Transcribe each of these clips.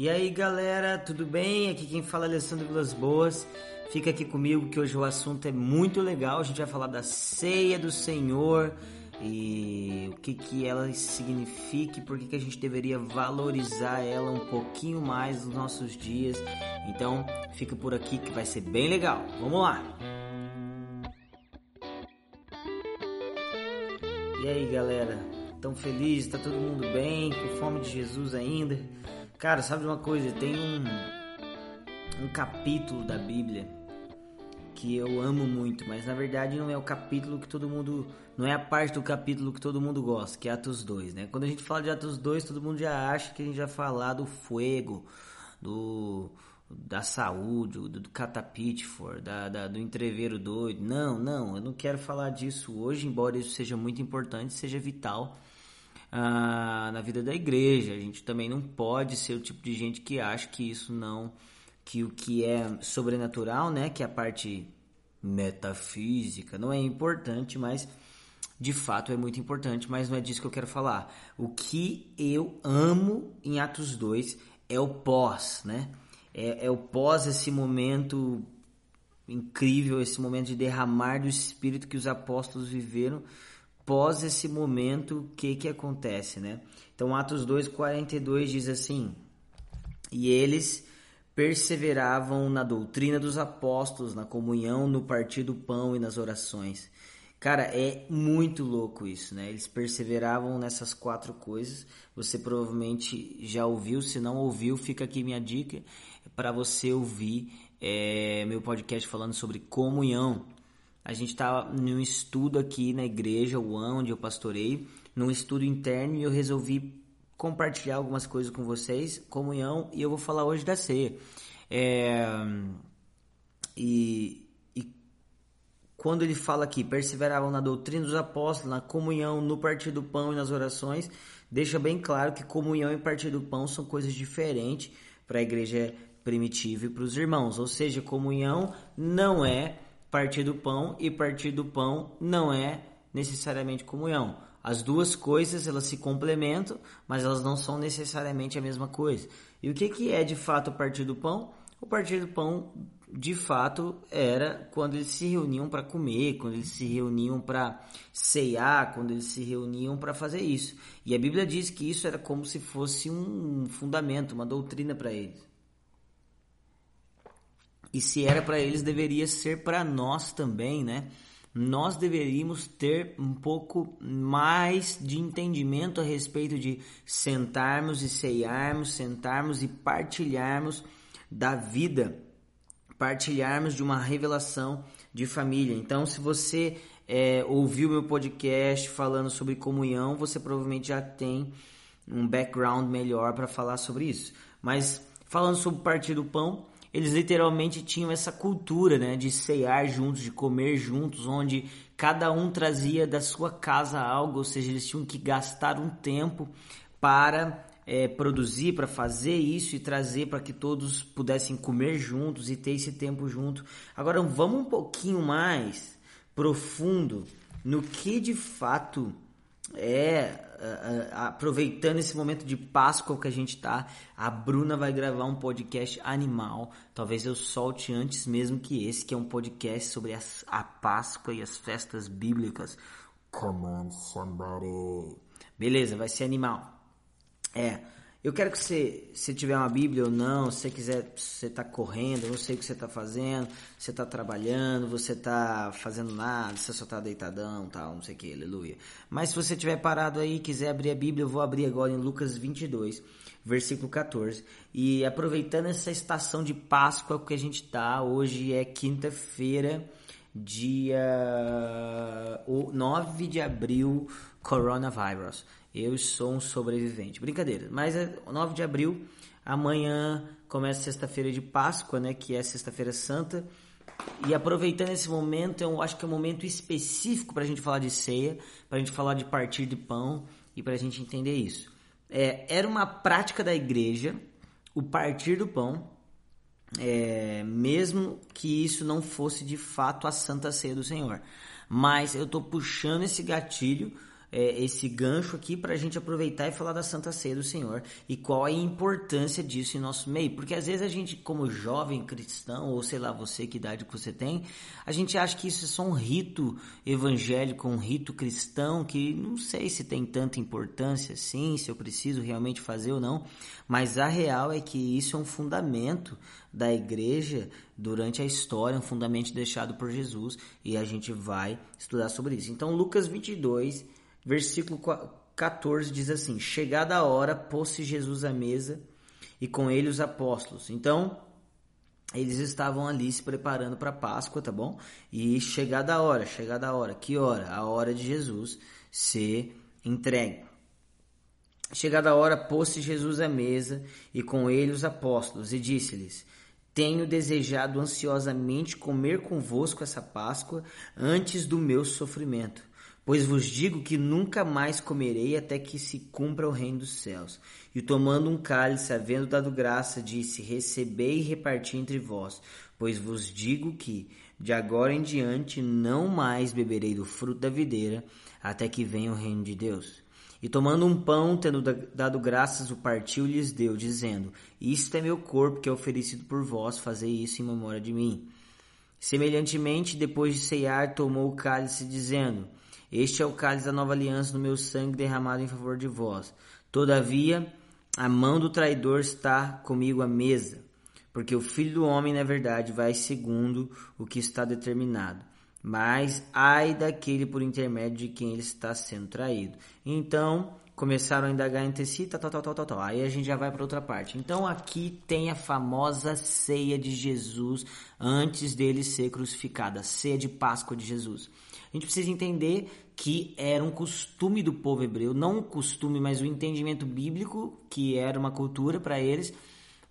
E aí galera, tudo bem? Aqui quem fala é Alessandro Vilas Boas. Fica aqui comigo que hoje o assunto é muito legal. A gente vai falar da ceia do Senhor e o que, que ela significa e por que, que a gente deveria valorizar ela um pouquinho mais nos nossos dias. Então fica por aqui que vai ser bem legal. Vamos lá! E aí galera, tão feliz? Tá todo mundo bem? Com fome de Jesus ainda? Cara, sabe de uma coisa? Tem um, um capítulo da Bíblia que eu amo muito, mas na verdade não é o capítulo que todo mundo. Não é a parte do capítulo que todo mundo gosta, que é Atos 2, né? Quando a gente fala de Atos 2, todo mundo já acha que a gente vai falar do fogo, do da saúde, do, do catapitfor, da, da, do entreveiro doido. Não, não, eu não quero falar disso hoje, embora isso seja muito importante, seja vital ah, na vida da igreja. A gente também não pode ser o tipo de gente que acha que isso não, que o que é sobrenatural, né, que é a parte metafísica, não é importante, mas de fato é muito importante, mas não é disso que eu quero falar. O que eu amo em Atos 2 é o pós, né? É, é o pós esse momento incrível, esse momento de derramar do Espírito que os apóstolos viveram pós esse momento, o que que acontece, né? Então Atos 2:42 diz assim: "E eles perseveravam na doutrina dos apóstolos, na comunhão, no partir do pão e nas orações." Cara, é muito louco isso, né? Eles perseveravam nessas quatro coisas. Você provavelmente já ouviu, se não ouviu, fica aqui minha dica para você ouvir é, meu podcast falando sobre comunhão. A gente estava tá num estudo aqui na igreja, o onde eu pastorei, num estudo interno e eu resolvi compartilhar algumas coisas com vocês, comunhão, e eu vou falar hoje da ceia. É, e, e quando ele fala aqui, perseveravam na doutrina dos apóstolos, na comunhão, no partir do pão e nas orações, deixa bem claro que comunhão e partir do pão são coisas diferentes para a igreja primitiva e para os irmãos. Ou seja, comunhão não é partir do pão e partir do pão não é necessariamente comunhão. As duas coisas elas se complementam, mas elas não são necessariamente a mesma coisa. E o que, que é de fato partir do pão? O partir do pão, de fato, era quando eles se reuniam para comer, quando eles se reuniam para ceiar, quando eles se reuniam para fazer isso. E a Bíblia diz que isso era como se fosse um fundamento, uma doutrina para eles. E se era para eles, deveria ser para nós também, né? Nós deveríamos ter um pouco mais de entendimento a respeito de sentarmos e ceiarmos, sentarmos e partilharmos da vida, partilharmos de uma revelação de família. Então, se você é, ouviu meu podcast falando sobre comunhão, você provavelmente já tem um background melhor para falar sobre isso. Mas falando sobre partir do pão, eles literalmente tinham essa cultura, né, de cear juntos, de comer juntos, onde cada um trazia da sua casa algo, ou seja, eles tinham que gastar um tempo para é, produzir, para fazer isso e trazer para que todos pudessem comer juntos e ter esse tempo junto. Agora vamos um pouquinho mais profundo no que de fato é aproveitando esse momento de Páscoa que a gente tá, a Bruna vai gravar um podcast animal. Talvez eu solte antes mesmo que esse, que é um podcast sobre as, a Páscoa e as festas bíblicas. Come on, somebody. Beleza, vai ser animal. É. Eu quero que você, se tiver uma Bíblia ou não, se você quiser, você está correndo, eu não sei o que você está fazendo, você está trabalhando, você está fazendo nada, você só está deitadão, tal, não sei o que, aleluia. Mas se você estiver parado aí e quiser abrir a Bíblia, eu vou abrir agora em Lucas 22, versículo 14. E aproveitando essa estação de Páscoa que a gente está, hoje é quinta-feira, dia 9 de abril, coronavírus. Eu sou um sobrevivente. Brincadeira. Mas é 9 de abril, amanhã começa sexta-feira de Páscoa, né? Que é sexta-feira santa. E aproveitando esse momento, eu acho que é um momento específico para a gente falar de ceia, para a gente falar de partir de pão e para a gente entender isso. É, era uma prática da igreja o partir do pão, é, mesmo que isso não fosse de fato a Santa Ceia do Senhor. Mas eu estou puxando esse gatilho é, esse gancho aqui para a gente aproveitar e falar da Santa Ceia do Senhor e qual a importância disso em nosso meio. Porque às vezes a gente, como jovem cristão, ou sei lá, você que idade que você tem, a gente acha que isso é só um rito evangélico, um rito cristão, que não sei se tem tanta importância assim, se eu preciso realmente fazer ou não, mas a real é que isso é um fundamento da igreja durante a história, um fundamento deixado por Jesus, e a gente vai estudar sobre isso. Então, Lucas 22 versículo 14 diz assim: Chegada a hora, pôs-se Jesus à mesa e com ele os apóstolos. Então, eles estavam ali se preparando para a Páscoa, tá bom? E chegada a hora, chegada a hora, que hora? A hora de Jesus ser entregue. Chegada a hora, pôs-se Jesus à mesa e com ele os apóstolos, e disse-lhes: Tenho desejado ansiosamente comer convosco essa Páscoa antes do meu sofrimento. Pois vos digo que nunca mais comerei até que se cumpra o reino dos céus. E tomando um cálice, havendo dado graça, disse: Recebei e reparti entre vós. Pois vos digo que, de agora em diante, não mais beberei do fruto da videira, até que venha o reino de Deus. E tomando um pão, tendo dado graças, o partiu e lhes deu, dizendo: Isto é meu corpo que é oferecido por vós, fazei isso em memória de mim. Semelhantemente, depois de ceiar, tomou o cálice, dizendo: este é o cálice da nova aliança no meu sangue derramado em favor de vós. Todavia, a mão do traidor está comigo à mesa, porque o filho do homem, na verdade, vai segundo o que está determinado. Mas ai daquele por intermédio de quem ele está sendo traído. Então, começaram a indagar entre si, tal, tal, tal, tal, tal. Aí a gente já vai para outra parte. Então aqui tem a famosa ceia de Jesus antes dele ser crucificado, a ceia de Páscoa de Jesus. A gente precisa entender que era um costume do povo hebreu, não um costume, mas o um entendimento bíblico, que era uma cultura para eles,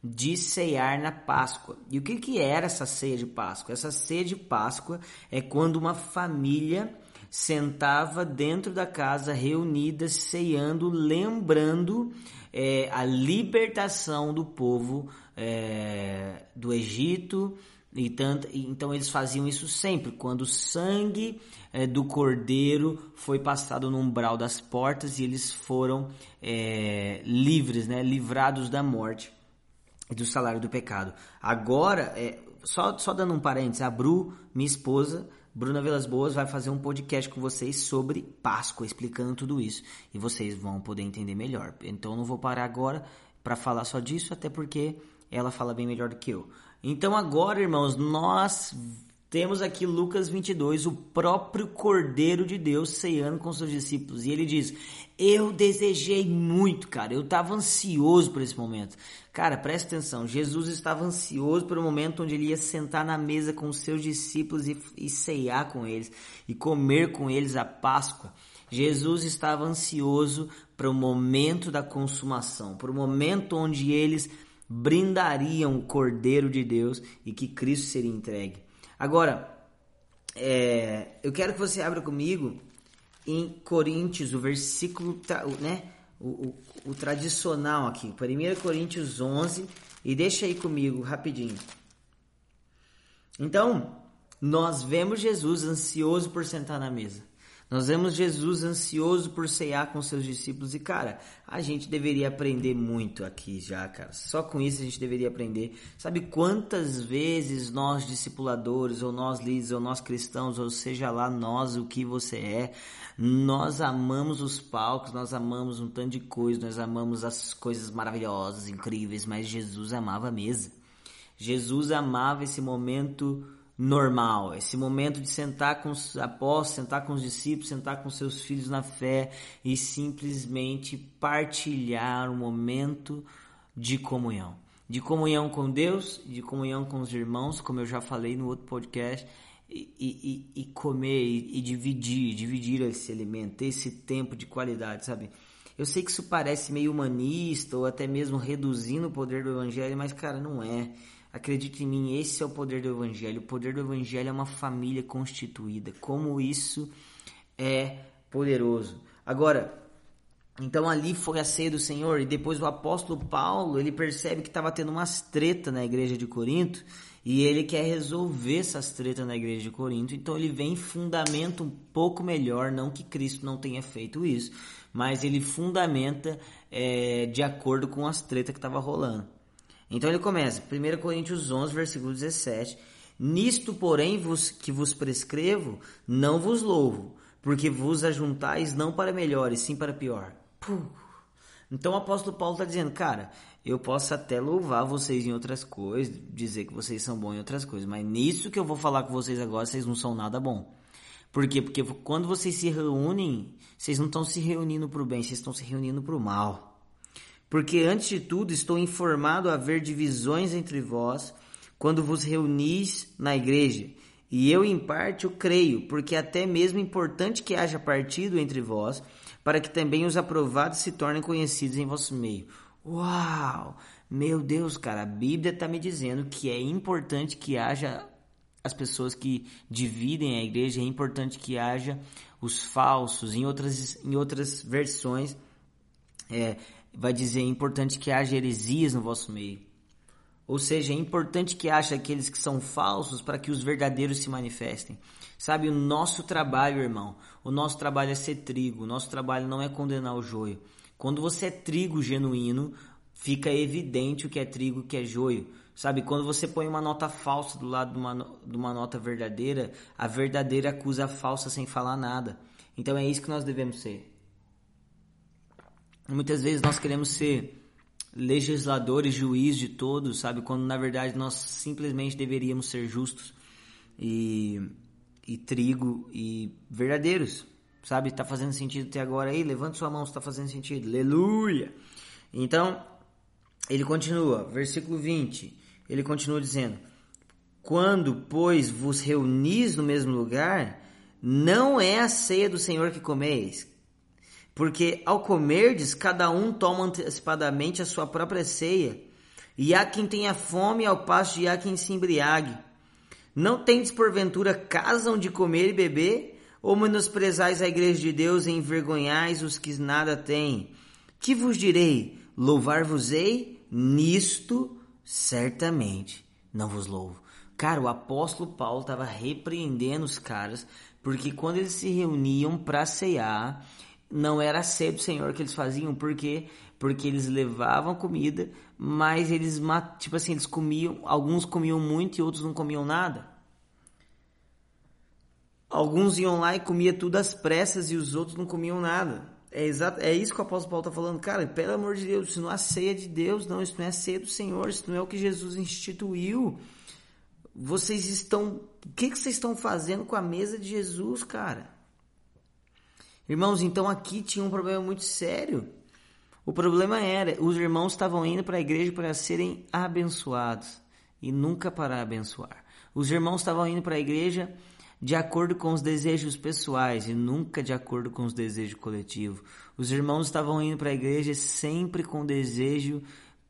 de ceiar na Páscoa. E o que, que era essa ceia de Páscoa? Essa ceia de Páscoa é quando uma família sentava dentro da casa reunida, ceando, lembrando é, a libertação do povo é, do Egito e tanto, então eles faziam isso sempre, quando o sangue é, do cordeiro foi passado no umbral das portas e eles foram é, livres, né, livrados da morte e do salário do pecado. Agora, é, só, só dando um parênteses, a Bru, minha esposa, Bruna Velas Boas, vai fazer um podcast com vocês sobre Páscoa, explicando tudo isso. E vocês vão poder entender melhor. Então não vou parar agora para falar só disso, até porque ela fala bem melhor do que eu. Então agora, irmãos, nós temos aqui Lucas 22, o próprio Cordeiro de Deus ceando com seus discípulos. E ele diz: Eu desejei muito, cara. Eu estava ansioso por esse momento. Cara, presta atenção. Jesus estava ansioso pelo momento onde ele ia sentar na mesa com seus discípulos e, e ceiar com eles e comer com eles a Páscoa. Jesus estava ansioso para o momento da consumação, para o momento onde eles brindariam o Cordeiro de Deus e que Cristo seria entregue. Agora, é, eu quero que você abra comigo em Coríntios, o versículo, né, o, o, o tradicional aqui, 1 Coríntios 11, e deixa aí comigo rapidinho. Então, nós vemos Jesus ansioso por sentar na mesa. Nós vemos Jesus ansioso por ceiar com seus discípulos e, cara, a gente deveria aprender muito aqui já, cara. Só com isso a gente deveria aprender. Sabe quantas vezes nós discipuladores, ou nós líderes, ou nós cristãos, ou seja lá nós o que você é, nós amamos os palcos, nós amamos um tanto de coisa, nós amamos as coisas maravilhosas, incríveis, mas Jesus amava a mesa. Jesus amava esse momento normal, esse momento de sentar com os apóstolos, sentar com os discípulos, sentar com seus filhos na fé e simplesmente partilhar um momento de comunhão. De comunhão com Deus, de comunhão com os irmãos, como eu já falei no outro podcast, e, e, e comer e, e dividir, dividir esse alimento, esse tempo de qualidade, sabe? Eu sei que isso parece meio humanista ou até mesmo reduzindo o poder do evangelho, mas cara, não é. Acredite em mim, esse é o poder do Evangelho. O poder do Evangelho é uma família constituída. Como isso é poderoso. Agora, Então ali foi a ceia do Senhor e depois o apóstolo Paulo, ele percebe que estava tendo umas treta na igreja de Corinto e ele quer resolver essas tretas na igreja de Corinto. Então ele vem fundamenta um pouco melhor, não que Cristo não tenha feito isso, mas ele fundamenta é, de acordo com as tretas que estava rolando. Então ele começa, 1 Coríntios 11, versículo 17, Nisto, porém, vos, que vos prescrevo, não vos louvo, porque vos ajuntais não para melhor, e sim para pior. Puh. Então o apóstolo Paulo está dizendo, cara, eu posso até louvar vocês em outras coisas, dizer que vocês são bons em outras coisas, mas nisso que eu vou falar com vocês agora, vocês não são nada bom. Por quê? Porque quando vocês se reúnem, vocês não estão se reunindo para o bem, vocês estão se reunindo para o mal. Porque antes de tudo, estou informado a haver divisões entre vós quando vos reunis na igreja. E eu, em parte, o creio, porque até mesmo é importante que haja partido entre vós, para que também os aprovados se tornem conhecidos em vosso meio. Uau! Meu Deus, cara, a Bíblia está me dizendo que é importante que haja as pessoas que dividem a igreja, é importante que haja os falsos. Em outras, em outras versões, é, vai dizer é importante que haja heresias no vosso meio. Ou seja, é importante que haja aqueles que são falsos para que os verdadeiros se manifestem. Sabe, o nosso trabalho, irmão, o nosso trabalho é ser trigo, o nosso trabalho não é condenar o joio. Quando você é trigo genuíno, fica evidente o que é trigo e o que é joio. Sabe, quando você põe uma nota falsa do lado de uma, de uma nota verdadeira, a verdadeira acusa a falsa sem falar nada. Então é isso que nós devemos ser. Muitas vezes nós queremos ser legisladores, juiz de todos, sabe? Quando na verdade nós simplesmente deveríamos ser justos e, e trigo e verdadeiros, sabe? Tá fazendo sentido até agora aí? Levante sua mão se tá fazendo sentido. Aleluia! Então, ele continua, versículo 20, ele continua dizendo: Quando, pois, vos reunis no mesmo lugar, não é a ceia do Senhor que comeis, porque ao comerdes, cada um toma antecipadamente a sua própria ceia, e há quem tenha fome ao passo de há quem se embriague. Não tendes porventura casa onde comer e beber? Ou menosprezais a igreja de Deus e envergonhais os que nada têm? Que vos direi? Louvar-vos-ei? Nisto certamente não vos louvo. Cara, o apóstolo Paulo estava repreendendo os caras, porque quando eles se reuniam para cear, não era a ceia do Senhor que eles faziam, porque porque eles levavam comida, mas eles tipo assim, eles comiam, alguns comiam muito e outros não comiam nada. Alguns iam lá e comia tudo às pressas e os outros não comiam nada. É exato, é isso que o apóstolo Paulo está falando, cara. Pelo amor de Deus, isso não é ceia de Deus, não. Isso não é ceia do Senhor. Isso não é o que Jesus instituiu. Vocês estão, o que, que vocês estão fazendo com a mesa de Jesus, cara? Irmãos, então aqui tinha um problema muito sério. O problema era, os irmãos estavam indo para a igreja para serem abençoados e nunca para abençoar. Os irmãos estavam indo para a igreja de acordo com os desejos pessoais e nunca de acordo com os desejos coletivos. Os irmãos estavam indo para a igreja sempre com desejo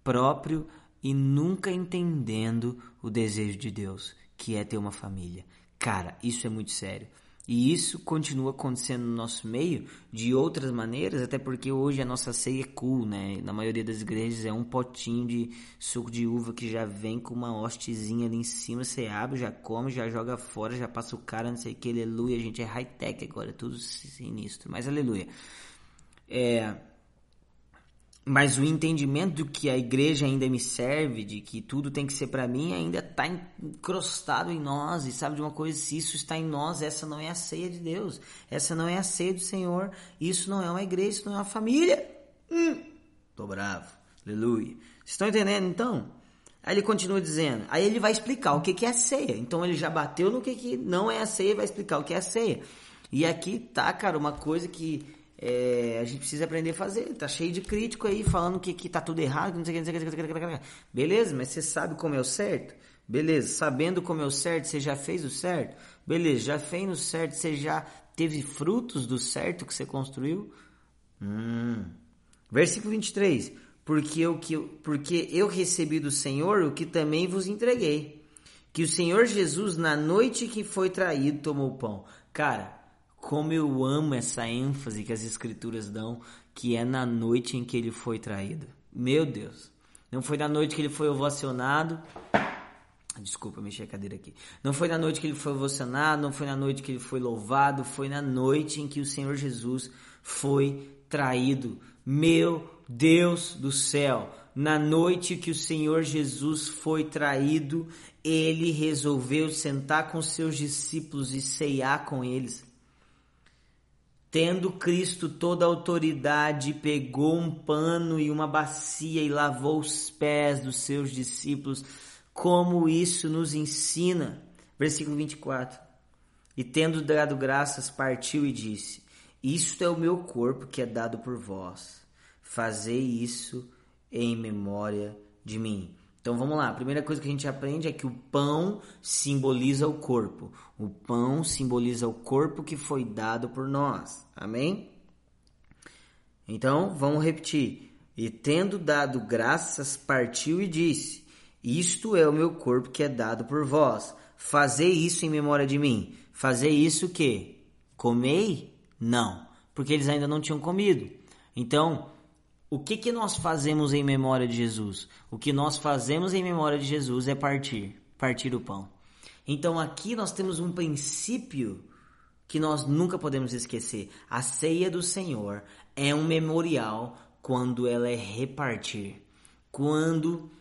próprio e nunca entendendo o desejo de Deus, que é ter uma família. Cara, isso é muito sério. E isso continua acontecendo no nosso meio de outras maneiras, até porque hoje a nossa ceia é cool, né? Na maioria das igrejas é um potinho de suco de uva que já vem com uma hostezinha ali em cima, você abre, já come, já joga fora, já passa o cara, não sei o que, aleluia. A gente é high-tech agora, tudo sinistro, mas aleluia. É, mas o entendimento do que a igreja ainda me serve, de que tudo tem que ser para mim, ainda está encrostado em nós. E sabe de uma coisa? Se isso está em nós, essa não é a ceia de Deus. Essa não é a ceia do Senhor. Isso não é uma igreja, isso não é uma família. Hum, tô bravo. Aleluia. Vocês estão entendendo então? Aí ele continua dizendo. Aí ele vai explicar o que, que é a ceia. Então ele já bateu no que, que não é a ceia vai explicar o que é a ceia. E aqui tá, cara, uma coisa que é, a gente precisa aprender a fazer. Tá cheio de crítico aí falando que, que tá tudo errado, que não sei o que, não sei o que, não sei o que. Beleza, mas você sabe como é o certo? Beleza, sabendo como é o certo, você já fez o certo? Beleza, já fez o certo, você já teve frutos do certo que você construiu? Hum. Versículo 23. Porque eu, que, porque eu recebi do Senhor o que também vos entreguei. Que o Senhor Jesus, na noite que foi traído, tomou o pão. Cara, como eu amo essa ênfase que as escrituras dão, que é na noite em que ele foi traído. Meu Deus. Não foi na noite que ele foi ovacionado. Desculpa, mexer a cadeira aqui. Não foi na noite que ele foi ovacionado, não foi na noite que ele foi louvado, foi na noite em que o Senhor Jesus foi traído. Meu Deus do céu, na noite que o Senhor Jesus foi traído, ele resolveu sentar com seus discípulos e ceiar com eles. Tendo Cristo toda a autoridade, pegou um pano e uma bacia e lavou os pés dos seus discípulos, como isso nos ensina. Versículo 24. E tendo dado graças, partiu e disse: Isto é o meu corpo que é dado por vós. Fazei isso em memória de mim. Então vamos lá, a primeira coisa que a gente aprende é que o pão simboliza o corpo. O pão simboliza o corpo que foi dado por nós. Amém? Então vamos repetir. E tendo dado graças, partiu e disse: Isto é o meu corpo que é dado por vós. Fazei isso em memória de mim. Fazer isso o quê? Comei? Não, porque eles ainda não tinham comido. Então, o que, que nós fazemos em memória de Jesus? O que nós fazemos em memória de Jesus é partir, partir o pão. Então aqui nós temos um princípio que nós nunca podemos esquecer. A ceia do Senhor é um memorial quando ela é repartir. Quando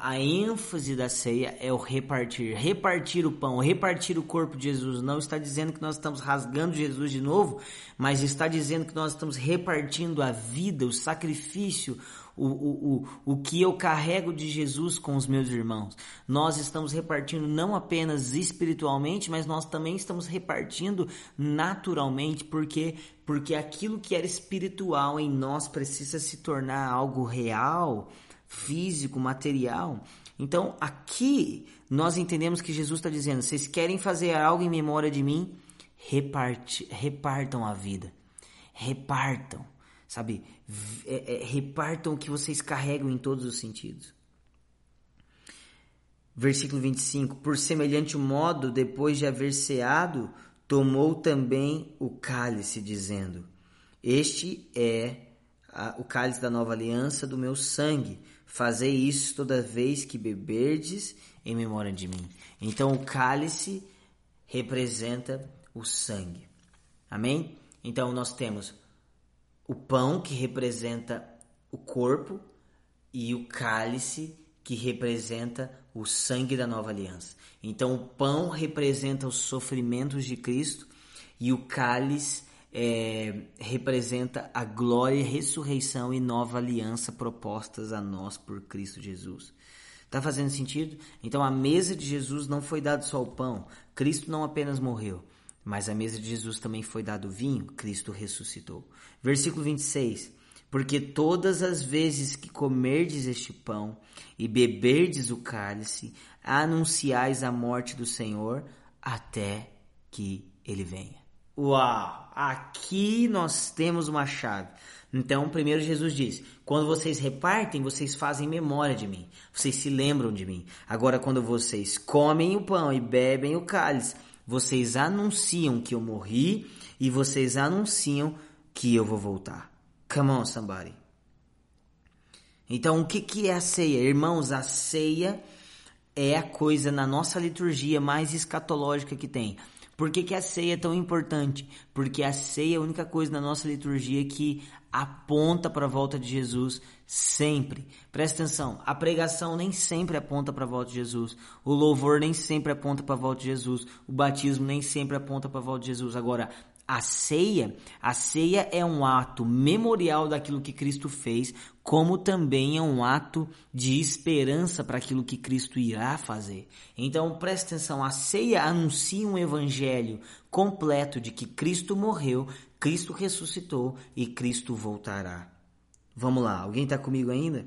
a ênfase da ceia é o repartir, repartir o pão, repartir o corpo de Jesus. Não está dizendo que nós estamos rasgando Jesus de novo, mas está dizendo que nós estamos repartindo a vida, o sacrifício, o, o, o, o que eu carrego de Jesus com os meus irmãos. Nós estamos repartindo não apenas espiritualmente, mas nós também estamos repartindo naturalmente, porque porque aquilo que era espiritual em nós precisa se tornar algo real físico, material. Então, aqui nós entendemos que Jesus está dizendo: vocês querem fazer algo em memória de mim? Reparte, repartam a vida. Repartam, sabe? É, é, repartam o que vocês carregam em todos os sentidos. Versículo 25: Por semelhante modo, depois de haver ceado, tomou também o cálice, dizendo: Este é a, o cálice da nova aliança do meu sangue Fazei isso toda vez que beberdes em memória de mim. Então o cálice representa o sangue. Amém? Então nós temos o pão que representa o corpo e o cálice que representa o sangue da nova aliança. Então o pão representa os sofrimentos de Cristo e o cálice é, representa a glória, ressurreição e nova aliança propostas a nós por Cristo Jesus. Tá fazendo sentido? Então a mesa de Jesus não foi dado só o pão. Cristo não apenas morreu, mas a mesa de Jesus também foi dado o vinho. Cristo ressuscitou. Versículo 26. Porque todas as vezes que comerdes este pão e beberdes o cálice, anunciais a morte do Senhor até que ele venha. Uau! Aqui nós temos uma chave. Então, primeiro Jesus diz: quando vocês repartem, vocês fazem memória de mim, vocês se lembram de mim. Agora, quando vocês comem o pão e bebem o cálice, vocês anunciam que eu morri e vocês anunciam que eu vou voltar. Come on, somebody. Então, o que, que é a ceia? Irmãos, a ceia é a coisa na nossa liturgia mais escatológica que tem. Por que, que a ceia é tão importante? Porque a ceia é a única coisa na nossa liturgia que aponta para a volta de Jesus sempre. Presta atenção, a pregação nem sempre aponta para a volta de Jesus. O louvor nem sempre aponta para a volta de Jesus. O batismo nem sempre aponta para a volta de Jesus. Agora, a ceia, a ceia é um ato memorial daquilo que Cristo fez, como também é um ato de esperança para aquilo que Cristo irá fazer. Então, preste atenção, a ceia anuncia um evangelho completo de que Cristo morreu, Cristo ressuscitou e Cristo voltará. Vamos lá, alguém está comigo ainda?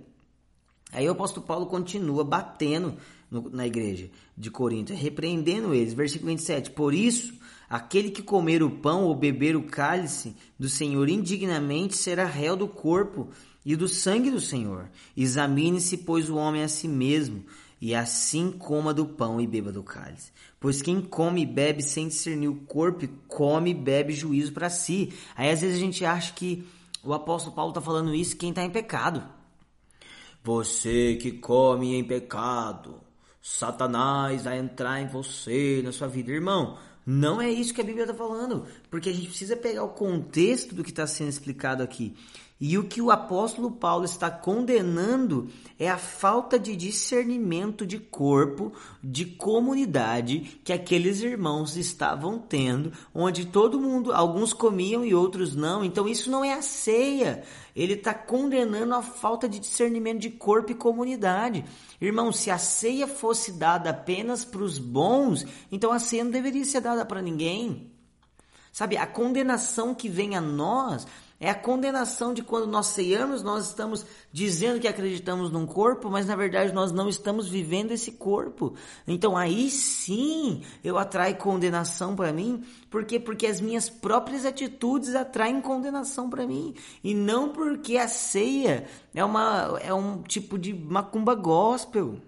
Aí o apóstolo Paulo continua batendo no, na igreja de Corinto, repreendendo eles. Versículo 27. Por isso, aquele que comer o pão ou beber o cálice do Senhor indignamente será réu do corpo e do sangue do Senhor. Examine-se, pois, o homem a si mesmo, e assim coma do pão e beba do cálice. Pois quem come e bebe sem discernir o corpo, come e bebe juízo para si. Aí às vezes a gente acha que o apóstolo Paulo está falando isso quem está em pecado. Você que come em pecado, Satanás vai entrar em você, na sua vida. Irmão, não é isso que a Bíblia está falando, porque a gente precisa pegar o contexto do que está sendo explicado aqui. E o que o apóstolo Paulo está condenando é a falta de discernimento de corpo, de comunidade que aqueles irmãos estavam tendo, onde todo mundo, alguns comiam e outros não. Então isso não é a ceia. Ele está condenando a falta de discernimento de corpo e comunidade. Irmão, se a ceia fosse dada apenas para os bons, então a ceia não deveria ser dada para ninguém. Sabe, a condenação que vem a nós é a condenação de quando nós ceiamos, nós estamos dizendo que acreditamos num corpo, mas na verdade nós não estamos vivendo esse corpo. Então aí sim eu atraio condenação para mim, por quê? Porque as minhas próprias atitudes atraem condenação para mim, e não porque a ceia é uma é um tipo de macumba gospel.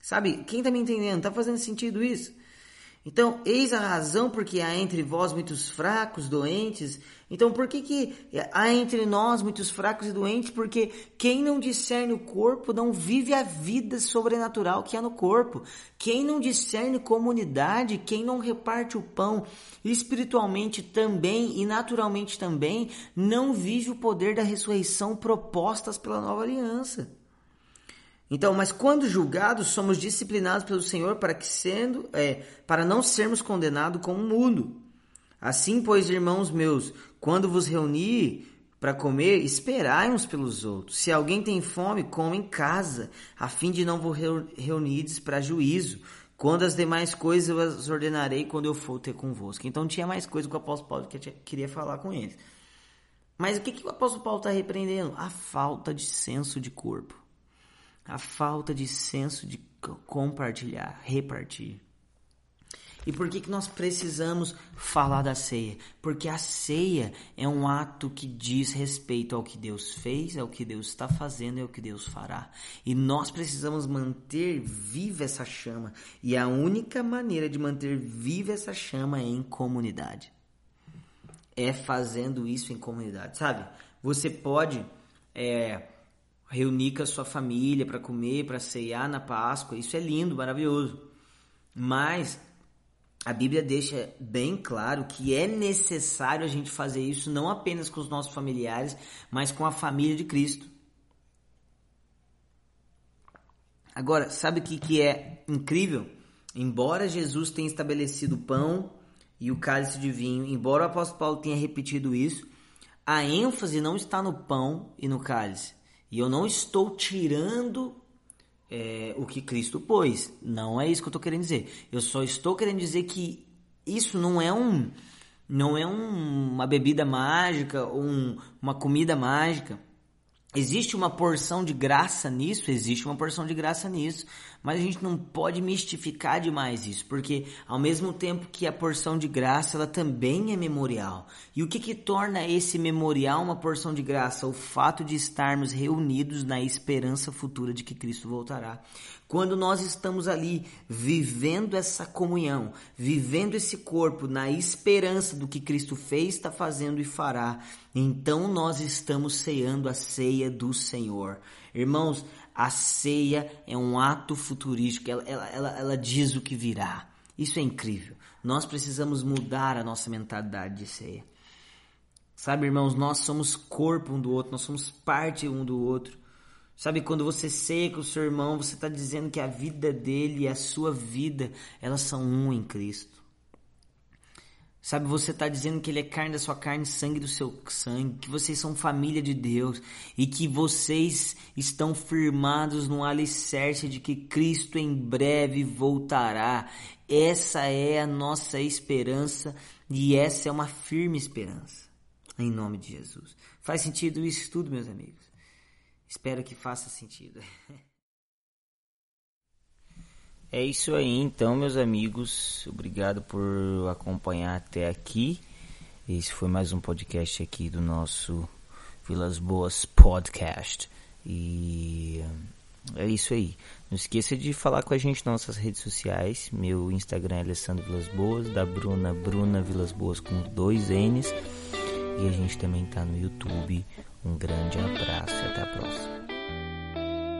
Sabe? Quem tá me entendendo? Tá fazendo sentido isso? Então, eis a razão porque há entre vós muitos fracos, doentes. Então, por que, que há entre nós muitos fracos e doentes? Porque quem não discerne o corpo não vive a vida sobrenatural que há no corpo. Quem não discerne comunidade, quem não reparte o pão espiritualmente também e naturalmente também, não vive o poder da ressurreição propostas pela nova aliança. Então, mas quando julgados, somos disciplinados pelo Senhor para que sendo, é, para não sermos condenados como o mundo. Assim, pois, irmãos meus, quando vos reunir para comer, esperai uns pelos outros. Se alguém tem fome, come em casa, a fim de não vos reunides para juízo. Quando as demais coisas eu as ordenarei quando eu for ter convosco. Então tinha mais coisa que o apóstolo Paulo queria falar com eles. Mas o que, que o apóstolo Paulo está repreendendo? A falta de senso de corpo a falta de senso de compartilhar, repartir. E por que, que nós precisamos falar da ceia? Porque a ceia é um ato que diz respeito ao que Deus fez, ao que Deus está fazendo e ao que Deus fará. E nós precisamos manter viva essa chama. E a única maneira de manter viva essa chama é em comunidade. É fazendo isso em comunidade, sabe? Você pode é, reunir com a sua família para comer, para ceiar na Páscoa. Isso é lindo, maravilhoso. Mas a Bíblia deixa bem claro que é necessário a gente fazer isso não apenas com os nossos familiares, mas com a família de Cristo. Agora, sabe o que, que é incrível? Embora Jesus tenha estabelecido o pão e o cálice de vinho, embora o apóstolo Paulo tenha repetido isso, a ênfase não está no pão e no cálice, e eu não estou tirando é, o que Cristo pôs. Não é isso que eu estou querendo dizer. Eu só estou querendo dizer que isso não é um não é um, uma bebida mágica ou um, uma comida mágica. Existe uma porção de graça nisso, existe uma porção de graça nisso, mas a gente não pode mistificar demais isso, porque ao mesmo tempo que a porção de graça, ela também é memorial. E o que que torna esse memorial uma porção de graça? O fato de estarmos reunidos na esperança futura de que Cristo voltará. Quando nós estamos ali vivendo essa comunhão, vivendo esse corpo na esperança do que Cristo fez, está fazendo e fará, então nós estamos ceando a ceia do Senhor. Irmãos, a ceia é um ato futurístico, ela, ela, ela, ela diz o que virá. Isso é incrível. Nós precisamos mudar a nossa mentalidade de ceia. Sabe, irmãos, nós somos corpo um do outro, nós somos parte um do outro. Sabe, quando você seca o seu irmão, você está dizendo que a vida dele e a sua vida, elas são um em Cristo. Sabe, você está dizendo que ele é carne da sua carne, sangue do seu sangue, que vocês são família de Deus e que vocês estão firmados no alicerce de que Cristo em breve voltará. Essa é a nossa esperança e essa é uma firme esperança. Em nome de Jesus. Faz sentido isso tudo, meus amigos? Espero que faça sentido. É isso aí, então, meus amigos. Obrigado por acompanhar até aqui. Esse foi mais um podcast aqui do nosso Vilas Boas Podcast. E é isso aí. Não esqueça de falar com a gente nas nossas redes sociais. Meu Instagram é Alessandro Vilas Boas, da Bruna, Bruna Vilas Boas com dois N's. E a gente também tá no YouTube. Um grande abraço e até a próxima.